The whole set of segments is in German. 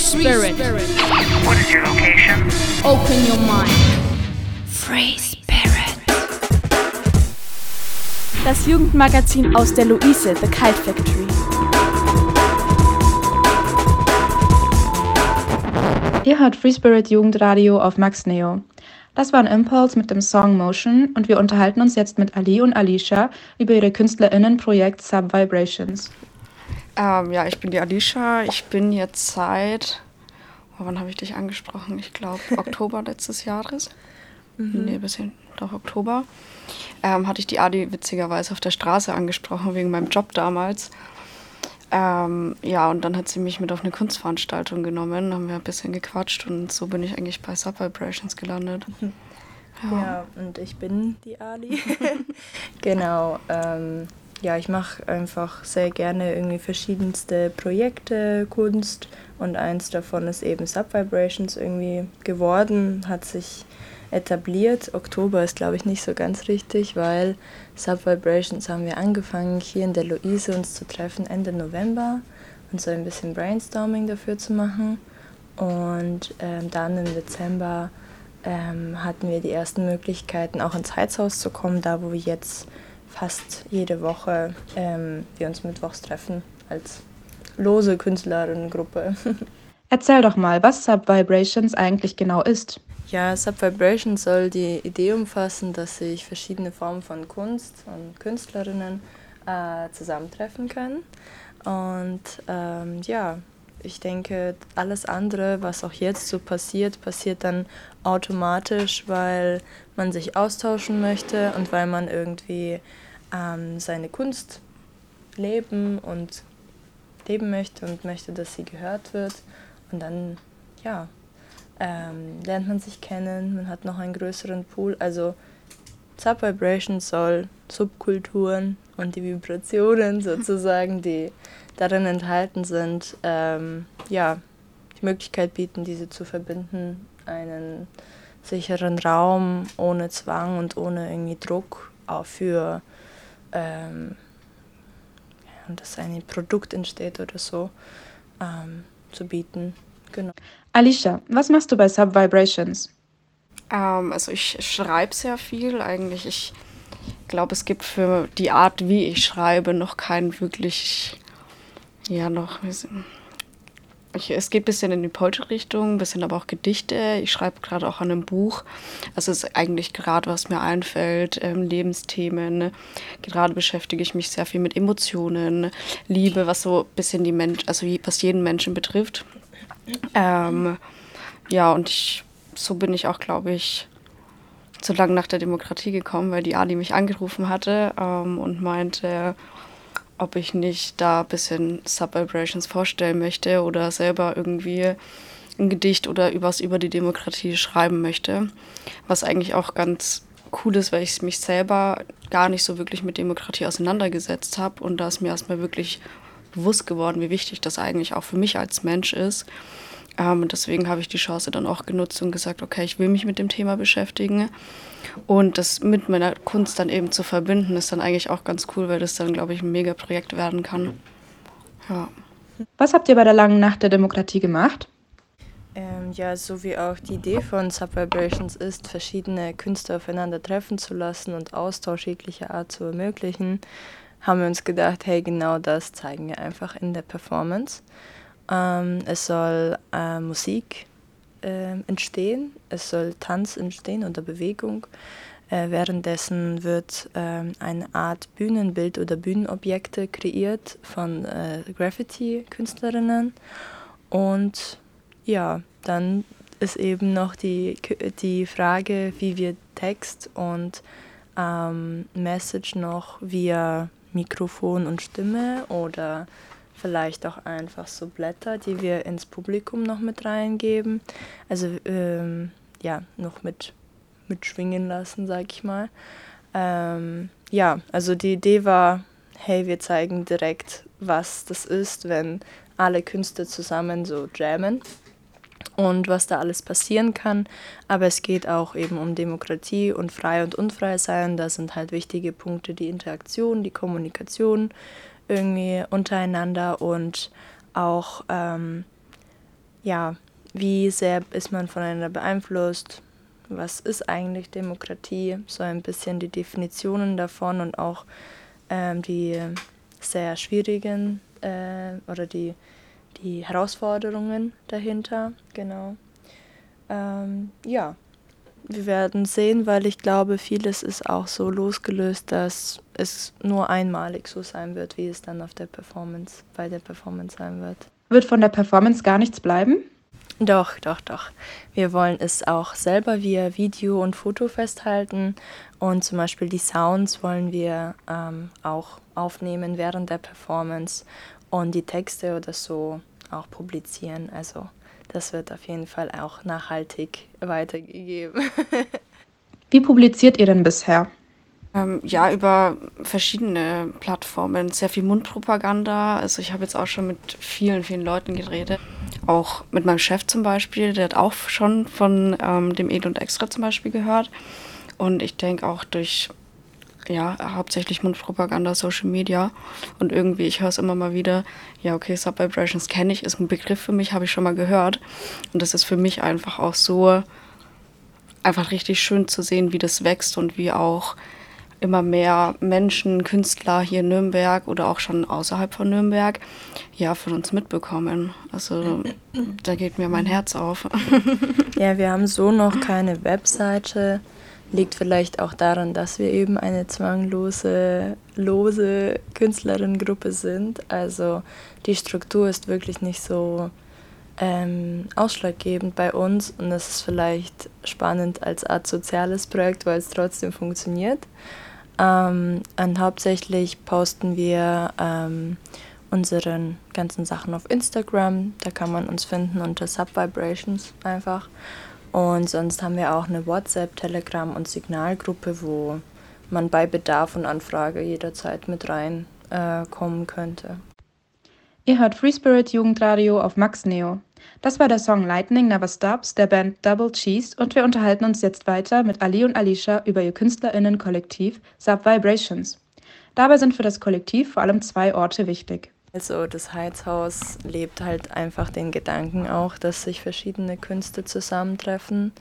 spirit. What is your location? Open your mind. Free Spirit. Das Jugendmagazin aus der Luise, The Kite Factory. Ihr hört Free Spirit Jugendradio auf Max Neo. Das war ein Impulse mit dem Song Motion und wir unterhalten uns jetzt mit Ali und Alicia über ihre KünstlerInnen-Projekt Sub Vibrations. Ähm, ja, ich bin die Alicia. Ich bin jetzt seit, oh, wann habe ich dich angesprochen? Ich glaube Oktober letztes Jahres. Mhm. Nee, bisschen, doch Oktober. Ähm, hatte ich die Adi witzigerweise auf der Straße angesprochen, wegen meinem Job damals. Ähm, ja, und dann hat sie mich mit auf eine Kunstveranstaltung genommen, haben wir ein bisschen gequatscht und so bin ich eigentlich bei Sub Vibrations gelandet. Ja, ja und ich bin die Ali. genau. Ähm, ja, ich mache einfach sehr gerne irgendwie verschiedenste Projekte, Kunst und eins davon ist eben Sub Vibrations irgendwie geworden, hat sich etabliert. Oktober ist, glaube ich, nicht so ganz richtig, weil Sub Vibrations haben wir angefangen, hier in der Luise uns zu treffen Ende November und so ein bisschen Brainstorming dafür zu machen. Und ähm, dann im Dezember ähm, hatten wir die ersten Möglichkeiten, auch ins Heizhaus zu kommen, da wo wir jetzt fast jede Woche ähm, wir uns mittwochs treffen als lose Künstlerinnengruppe. Erzähl doch mal, was Sub Vibrations eigentlich genau ist. Ja, Sub Vibration soll die Idee umfassen, dass sich verschiedene Formen von Kunst und Künstlerinnen äh, zusammentreffen können. Und ähm, ja, ich denke, alles andere, was auch jetzt so passiert, passiert dann automatisch, weil man sich austauschen möchte und weil man irgendwie ähm, seine Kunst leben und leben möchte und möchte, dass sie gehört wird. Und dann, ja, ähm, lernt man sich kennen, man hat noch einen größeren Pool. Also Sub Vibration soll Subkulturen und die Vibrationen sozusagen, die darin enthalten sind, ähm, ja, die Möglichkeit bieten, diese zu verbinden, einen sicheren Raum ohne Zwang und ohne irgendwie Druck auch für ähm, dass ein Produkt entsteht oder so ähm, zu bieten. Genau. Alicia, was machst du bei Sub Vibrations? Ähm, also ich schreibe sehr viel eigentlich. Ich glaube, es gibt für die Art, wie ich schreibe, noch keinen wirklich, ja, noch, ich, es geht ein bisschen in die Poetry-Richtung, ein bisschen aber auch Gedichte. Ich schreibe gerade auch an einem Buch. Also es ist eigentlich gerade, was mir einfällt, ähm, Lebensthemen. Gerade beschäftige ich mich sehr viel mit Emotionen, Liebe, was so ein bisschen die Mensch, also was jeden Menschen betrifft. Ähm, ja, und ich, so bin ich auch, glaube ich, zu lang nach der Demokratie gekommen, weil die Ali mich angerufen hatte ähm, und meinte, ob ich nicht da ein bisschen Sub-Vibrations vorstellen möchte oder selber irgendwie ein Gedicht oder was über die Demokratie schreiben möchte. Was eigentlich auch ganz cool ist, weil ich mich selber gar nicht so wirklich mit Demokratie auseinandergesetzt habe und da ist mir erstmal wirklich bewusst geworden, wie wichtig das eigentlich auch für mich als Mensch ist. Ähm, und deswegen habe ich die Chance dann auch genutzt und gesagt, okay, ich will mich mit dem Thema beschäftigen. Und das mit meiner Kunst dann eben zu verbinden, ist dann eigentlich auch ganz cool, weil das dann, glaube ich, ein Mega-Projekt werden kann. Ja. Was habt ihr bei der langen Nacht der Demokratie gemacht? Ähm, ja, so wie auch die Idee von Subvibrations ist, verschiedene Künstler aufeinander treffen zu lassen und Austausch jeglicher Art zu ermöglichen, haben wir uns gedacht, hey, genau das zeigen wir einfach in der Performance. Ähm, es soll äh, Musik äh, entstehen, es soll Tanz entstehen oder Bewegung. Äh, währenddessen wird ähm, eine Art Bühnenbild oder Bühnenobjekte kreiert von äh, Graffiti-Künstlerinnen. Und ja, dann ist eben noch die, die Frage, wie wir Text und ähm, Message noch via Mikrofon und Stimme oder vielleicht auch einfach so Blätter, die wir ins Publikum noch mit reingeben. Also ähm, ja, noch mit, mitschwingen lassen, sag ich mal. Ähm, ja, also die Idee war, hey, wir zeigen direkt, was das ist, wenn alle Künstler zusammen so jammen und was da alles passieren kann. Aber es geht auch eben um Demokratie und frei und unfrei sein. Da sind halt wichtige Punkte die Interaktion, die Kommunikation irgendwie untereinander und auch ähm, ja, wie sehr ist man voneinander beeinflusst, was ist eigentlich Demokratie, so ein bisschen die Definitionen davon und auch ähm, die sehr schwierigen äh, oder die, die Herausforderungen dahinter, genau. Ähm, ja, wir werden sehen, weil ich glaube, vieles ist auch so losgelöst, dass es nur einmalig so sein wird, wie es dann auf der Performance, bei der Performance sein wird. Wird von der Performance gar nichts bleiben? Doch, doch, doch. Wir wollen es auch selber via Video und Foto festhalten und zum Beispiel die Sounds wollen wir ähm, auch aufnehmen während der Performance und die Texte oder so auch publizieren. Also das wird auf jeden Fall auch nachhaltig weitergegeben. Wie publiziert ihr denn bisher? Ähm, ja, über verschiedene Plattformen, sehr viel Mundpropaganda. Also ich habe jetzt auch schon mit vielen, vielen Leuten geredet. Auch mit meinem Chef zum Beispiel, der hat auch schon von ähm, dem Ed und Extra zum Beispiel gehört. Und ich denke auch durch ja, hauptsächlich Mundpropaganda, Social Media. Und irgendwie, ich höre es immer mal wieder, ja, okay, Sub-Vibrations kenne ich, ist ein Begriff für mich, habe ich schon mal gehört. Und das ist für mich einfach auch so, einfach richtig schön zu sehen, wie das wächst und wie auch immer mehr Menschen, Künstler hier in Nürnberg oder auch schon außerhalb von Nürnberg, ja, von uns mitbekommen. Also da geht mir mein Herz auf. Ja, wir haben so noch keine Webseite. Liegt vielleicht auch daran, dass wir eben eine zwanglose, lose Künstlerinnengruppe sind. Also die Struktur ist wirklich nicht so ähm, ausschlaggebend bei uns und das ist vielleicht spannend als Art soziales Projekt, weil es trotzdem funktioniert. Ähm, und hauptsächlich posten wir ähm, unseren ganzen Sachen auf Instagram. Da kann man uns finden unter Subvibrations einfach. Und sonst haben wir auch eine WhatsApp, Telegram und Signalgruppe, wo man bei Bedarf und Anfrage jederzeit mit reinkommen äh, könnte. Ihr hört Free Spirit Jugendradio auf Max Neo. Das war der Song Lightning Never Stops der Band Double Cheese und wir unterhalten uns jetzt weiter mit Ali und Alicia über ihr KünstlerInnen-Kollektiv Sub Vibrations. Dabei sind für das Kollektiv vor allem zwei Orte wichtig. Also das Heizhaus lebt halt einfach den Gedanken auch, dass sich verschiedene Künste zusammentreffen.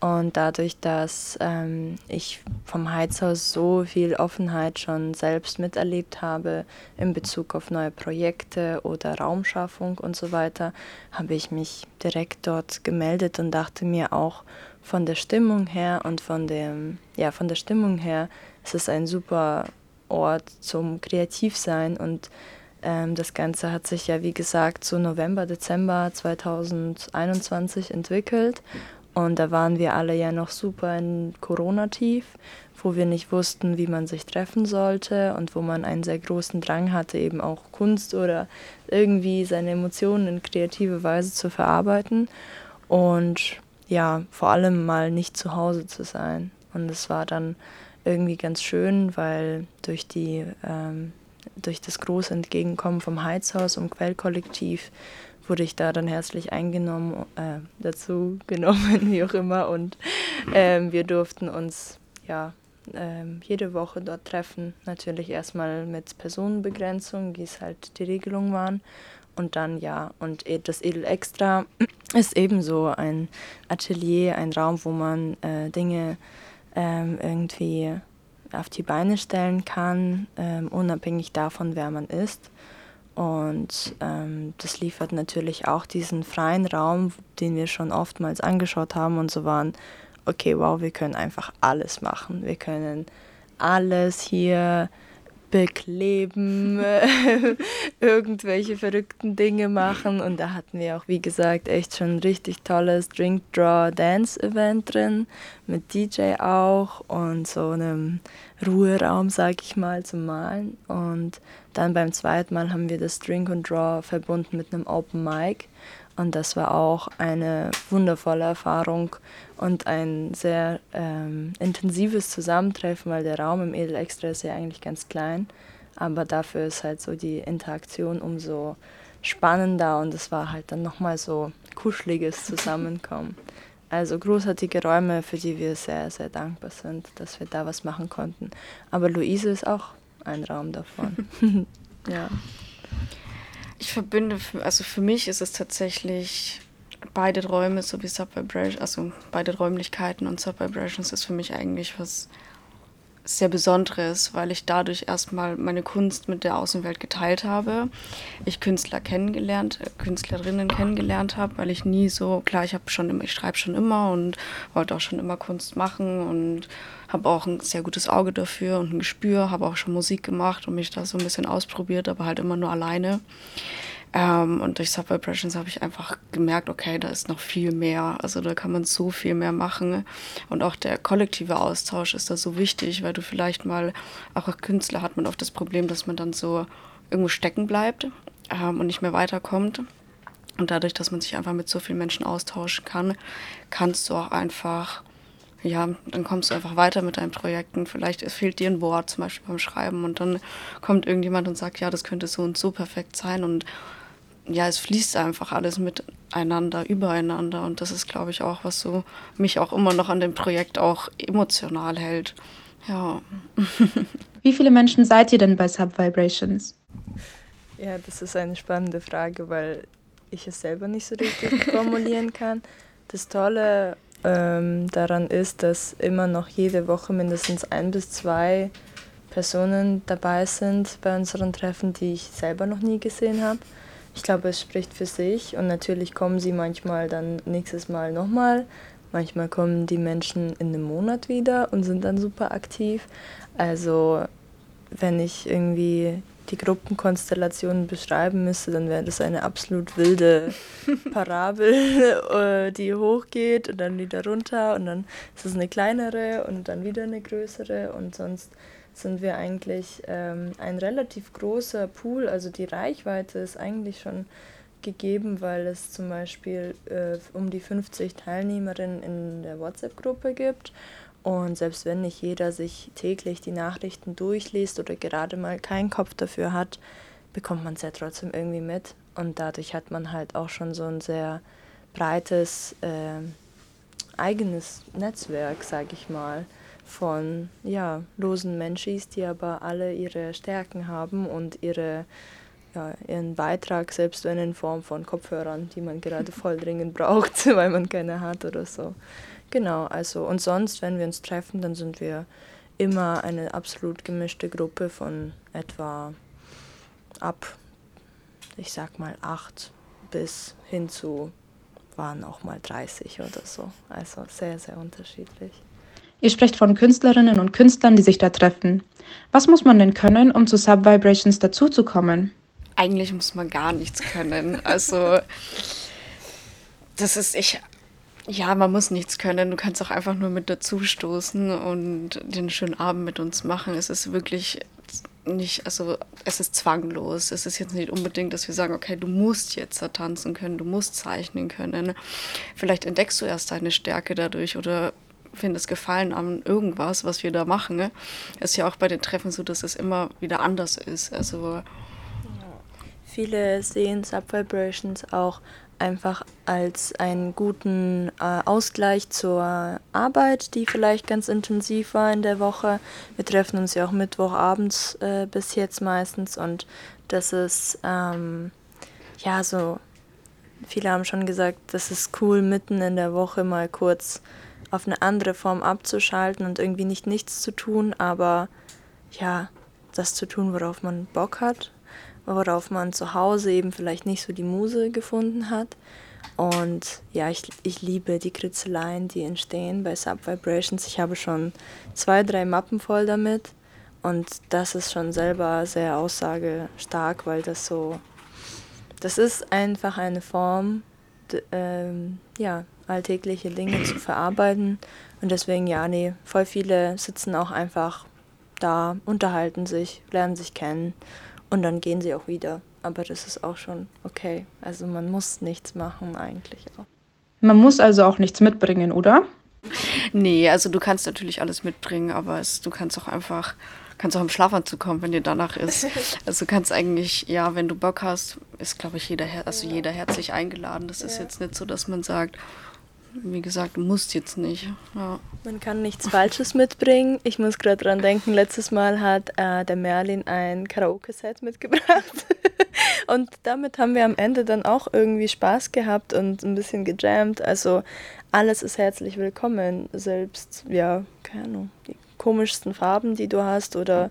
Und dadurch, dass ähm, ich vom Heizhaus so viel Offenheit schon selbst miterlebt habe in Bezug auf neue Projekte oder Raumschaffung und so weiter, habe ich mich direkt dort gemeldet und dachte mir auch von der Stimmung her und von dem, ja, von der Stimmung her ist es ein super Ort zum Kreativsein und ähm, das Ganze hat sich ja, wie gesagt, so November, Dezember 2021 entwickelt. Und da waren wir alle ja noch super in Corona-Tief, wo wir nicht wussten, wie man sich treffen sollte und wo man einen sehr großen Drang hatte, eben auch Kunst oder irgendwie seine Emotionen in kreative Weise zu verarbeiten. Und ja, vor allem mal nicht zu Hause zu sein. Und es war dann irgendwie ganz schön, weil durch die ähm, durch das große Entgegenkommen vom Heizhaus und Quellkollektiv wurde ich da dann herzlich eingenommen, äh, dazu genommen, wie auch immer. Und ähm, wir durften uns ja ähm, jede Woche dort treffen. Natürlich erstmal mit Personenbegrenzung, wie es halt die Regelungen waren. Und dann ja, und e, das Edel Extra ist ebenso ein Atelier, ein Raum, wo man äh, Dinge ähm, irgendwie auf die Beine stellen kann, ähm, unabhängig davon, wer man ist. Und ähm, das liefert natürlich auch diesen freien Raum, den wir schon oftmals angeschaut haben und so waren, okay, wow, wir können einfach alles machen. Wir können alles hier bekleben, irgendwelche verrückten Dinge machen. Und da hatten wir auch, wie gesagt, echt schon ein richtig tolles Drink Draw Dance Event drin, mit DJ auch und so einem Ruheraum, sag ich mal, zum Malen. Und dann beim zweiten Mal haben wir das Drink and Draw verbunden mit einem Open Mic. Und das war auch eine wundervolle Erfahrung und ein sehr ähm, intensives Zusammentreffen, weil der Raum im Edel Extra ist ja eigentlich ganz klein. Aber dafür ist halt so die Interaktion umso spannender und es war halt dann nochmal so kuscheliges Zusammenkommen. Also großartige Räume, für die wir sehr, sehr dankbar sind, dass wir da was machen konnten. Aber Luise ist auch ein Raum davon. ja. Ich verbinde, also für mich ist es tatsächlich beide Räume sowie Subvibration, also beide Räumlichkeiten und Subvibrations ist für mich eigentlich was sehr Besonderes, weil ich dadurch erstmal meine Kunst mit der Außenwelt geteilt habe. Ich Künstler kennengelernt, äh, Künstlerinnen kennengelernt habe, weil ich nie so, klar, ich habe schon immer, ich schreibe schon immer und wollte auch schon immer Kunst machen und habe auch ein sehr gutes Auge dafür und ein Gespür, habe auch schon Musik gemacht und mich da so ein bisschen ausprobiert, aber halt immer nur alleine. Ähm, und durch Subvibrations habe ich einfach gemerkt, okay, da ist noch viel mehr. Also da kann man so viel mehr machen. Und auch der kollektive Austausch ist da so wichtig, weil du vielleicht mal, auch als Künstler hat man oft das Problem, dass man dann so irgendwo stecken bleibt ähm, und nicht mehr weiterkommt. Und dadurch, dass man sich einfach mit so vielen Menschen austauschen kann, kannst du auch einfach, ja, dann kommst du einfach weiter mit deinen Projekten. Vielleicht fehlt dir ein Wort, zum Beispiel beim Schreiben, und dann kommt irgendjemand und sagt, ja, das könnte so und so perfekt sein. Und ja, es fließt einfach alles miteinander, übereinander. Und das ist, glaube ich, auch, was so mich auch immer noch an dem Projekt auch emotional hält. Ja. Wie viele Menschen seid ihr denn bei Subvibrations? Ja, das ist eine spannende Frage, weil ich es selber nicht so richtig formulieren kann. Das Tolle ähm, daran ist, dass immer noch jede Woche mindestens ein bis zwei Personen dabei sind bei unseren Treffen, die ich selber noch nie gesehen habe. Ich glaube, es spricht für sich und natürlich kommen sie manchmal dann nächstes Mal nochmal. Manchmal kommen die Menschen in einem Monat wieder und sind dann super aktiv. Also wenn ich irgendwie die Gruppenkonstellationen beschreiben müsste, dann wäre das eine absolut wilde Parabel, äh, die hochgeht und dann wieder runter und dann ist es eine kleinere und dann wieder eine größere und sonst sind wir eigentlich ähm, ein relativ großer Pool. Also die Reichweite ist eigentlich schon gegeben, weil es zum Beispiel äh, um die 50 Teilnehmerinnen in der WhatsApp-Gruppe gibt. Und selbst wenn nicht jeder sich täglich die Nachrichten durchliest oder gerade mal keinen Kopf dafür hat, bekommt man es ja trotzdem irgendwie mit. Und dadurch hat man halt auch schon so ein sehr breites äh, eigenes Netzwerk, sage ich mal von ja, losen Menschis, die aber alle ihre Stärken haben und ihre, ja, ihren Beitrag, selbst wenn in Form von Kopfhörern, die man gerade voll dringend braucht, weil man keine hat oder so. Genau, also und sonst, wenn wir uns treffen, dann sind wir immer eine absolut gemischte Gruppe von etwa ab, ich sag mal, acht bis hin zu waren auch mal 30 oder so. Also sehr, sehr unterschiedlich. Ihr sprecht von Künstlerinnen und Künstlern, die sich da treffen. Was muss man denn können, um zu Subvibrations dazuzukommen? Eigentlich muss man gar nichts können. Also, das ist, ich, ja, man muss nichts können. Du kannst auch einfach nur mit dazustoßen und den schönen Abend mit uns machen. Es ist wirklich nicht, also es ist zwanglos. Es ist jetzt nicht unbedingt, dass wir sagen, okay, du musst jetzt da tanzen können, du musst zeichnen können. Vielleicht entdeckst du erst deine Stärke dadurch oder findest Gefallen an irgendwas, was wir da machen. Ne? Ist ja auch bei den Treffen so, dass es immer wieder anders ist. Also Viele sehen Subvibrations auch einfach als einen guten äh, Ausgleich zur Arbeit, die vielleicht ganz intensiv war in der Woche. Wir treffen uns ja auch Mittwochabends äh, bis jetzt meistens und das ist ähm, ja so. Viele haben schon gesagt, das ist cool, mitten in der Woche mal kurz auf eine andere Form abzuschalten und irgendwie nicht nichts zu tun, aber ja, das zu tun, worauf man Bock hat, worauf man zu Hause eben vielleicht nicht so die Muse gefunden hat. Und ja, ich, ich liebe die Kritzeleien, die entstehen bei Subvibrations. Ich habe schon zwei, drei Mappen voll damit. Und das ist schon selber sehr aussagestark, weil das so, das ist einfach eine Form, ähm, ja, alltägliche Dinge zu verarbeiten. Und deswegen, ja, nee, voll viele sitzen auch einfach da, unterhalten sich, lernen sich kennen und dann gehen sie auch wieder. Aber das ist auch schon okay. Also man muss nichts machen eigentlich auch. Man muss also auch nichts mitbringen, oder? Nee, also du kannst natürlich alles mitbringen, aber es, du kannst auch einfach kannst auch im Schlafanzug kommen, wenn dir danach ist. Also du kannst eigentlich, ja, wenn du Bock hast, ist glaube ich jeder, also jeder herzlich eingeladen. Das ist jetzt nicht so, dass man sagt, wie gesagt, du musst jetzt nicht. Ja. Man kann nichts Falsches mitbringen. Ich muss gerade dran denken, letztes Mal hat äh, der Merlin ein Karaoke-Set mitgebracht. und damit haben wir am Ende dann auch irgendwie Spaß gehabt und ein bisschen gejammt. Also alles ist herzlich willkommen. Selbst, ja, keine Ahnung, komischsten Farben, die du hast oder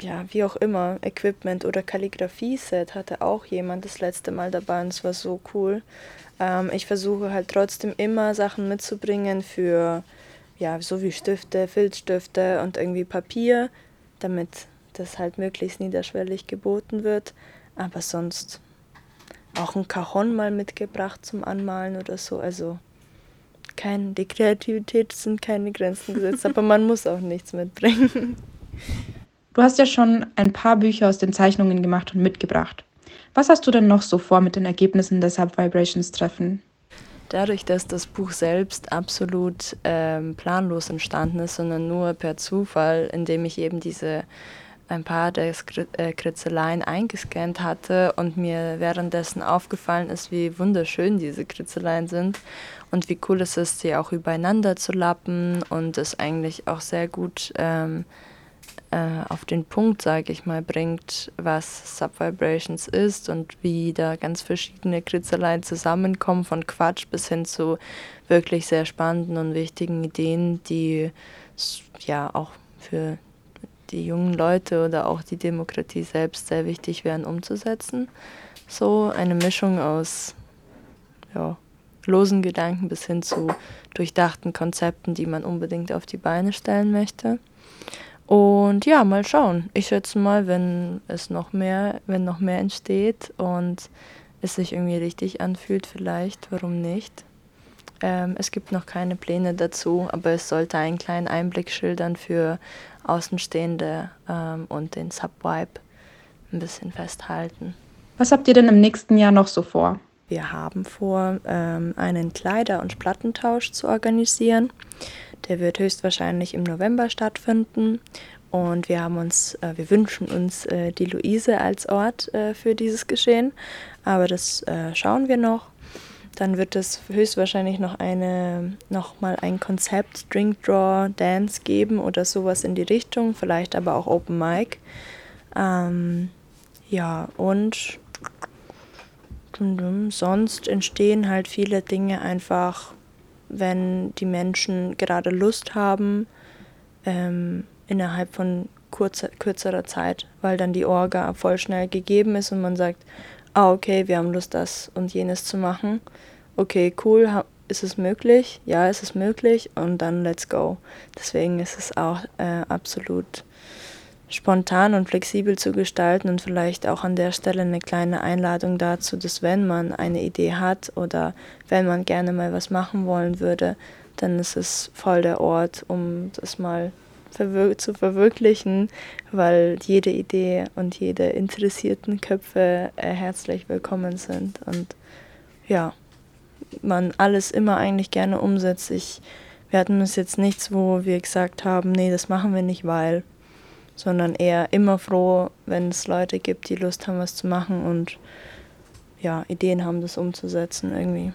ja, wie auch immer, Equipment oder Kalligrafie-Set hatte auch jemand das letzte Mal dabei und es war so cool. Ähm, ich versuche halt trotzdem immer Sachen mitzubringen für, ja, so wie Stifte, Filzstifte und irgendwie Papier, damit das halt möglichst niederschwellig geboten wird. Aber sonst auch ein Cajon mal mitgebracht zum Anmalen oder so. Also kein, die Kreativität sind keine Grenzen gesetzt, aber man muss auch nichts mitbringen. Du hast ja schon ein paar Bücher aus den Zeichnungen gemacht und mitgebracht. Was hast du denn noch so vor mit den Ergebnissen der Sub-Vibrations-Treffen? Dadurch, dass das Buch selbst absolut ähm, planlos entstanden ist, sondern nur per Zufall, indem ich eben diese ein paar der äh, Kritzeleien eingescannt hatte und mir währenddessen aufgefallen ist, wie wunderschön diese Kritzeleien sind und wie cool es ist, sie auch übereinander zu lappen und es eigentlich auch sehr gut ähm, äh, auf den Punkt, sage ich mal, bringt, was Subvibrations ist und wie da ganz verschiedene Kritzeleien zusammenkommen, von Quatsch bis hin zu wirklich sehr spannenden und wichtigen Ideen, die ja auch für die jungen Leute oder auch die Demokratie selbst sehr wichtig wären umzusetzen. So eine Mischung aus ja, losen Gedanken bis hin zu durchdachten Konzepten, die man unbedingt auf die Beine stellen möchte. Und ja, mal schauen. Ich schätze mal, wenn es noch mehr, wenn noch mehr entsteht und es sich irgendwie richtig anfühlt, vielleicht, warum nicht? Ähm, es gibt noch keine Pläne dazu, aber es sollte einen kleinen Einblick schildern für Außenstehende ähm, und den Subvibe ein bisschen festhalten. Was habt ihr denn im nächsten Jahr noch so vor? Wir haben vor, ähm, einen Kleider- und Plattentausch zu organisieren. Der wird höchstwahrscheinlich im November stattfinden. Und wir haben uns, äh, wir wünschen uns äh, die Luise als Ort äh, für dieses Geschehen. Aber das äh, schauen wir noch. Dann wird es höchstwahrscheinlich noch eine, noch mal ein Konzept Drink Draw Dance geben oder sowas in die Richtung. Vielleicht aber auch Open Mic. Ähm, ja, und sonst entstehen halt viele Dinge einfach wenn die Menschen gerade Lust haben, ähm, innerhalb von kurzer, kürzerer Zeit, weil dann die Orga voll schnell gegeben ist und man sagt, ah okay, wir haben Lust, das und jenes zu machen. Okay, cool, ist es möglich? Ja, ist es möglich und dann let's go. Deswegen ist es auch äh, absolut spontan und flexibel zu gestalten und vielleicht auch an der Stelle eine kleine Einladung dazu, dass wenn man eine Idee hat oder wenn man gerne mal was machen wollen würde, dann ist es voll der Ort, um das mal verwir zu verwirklichen, weil jede Idee und jede interessierten Köpfe äh, herzlich willkommen sind und ja, man alles immer eigentlich gerne umsetzt. Ich, wir hatten es jetzt nichts, wo wir gesagt haben, nee, das machen wir nicht, weil sondern eher immer froh, wenn es Leute gibt, die Lust haben, was zu machen und ja, Ideen haben, das umzusetzen irgendwie.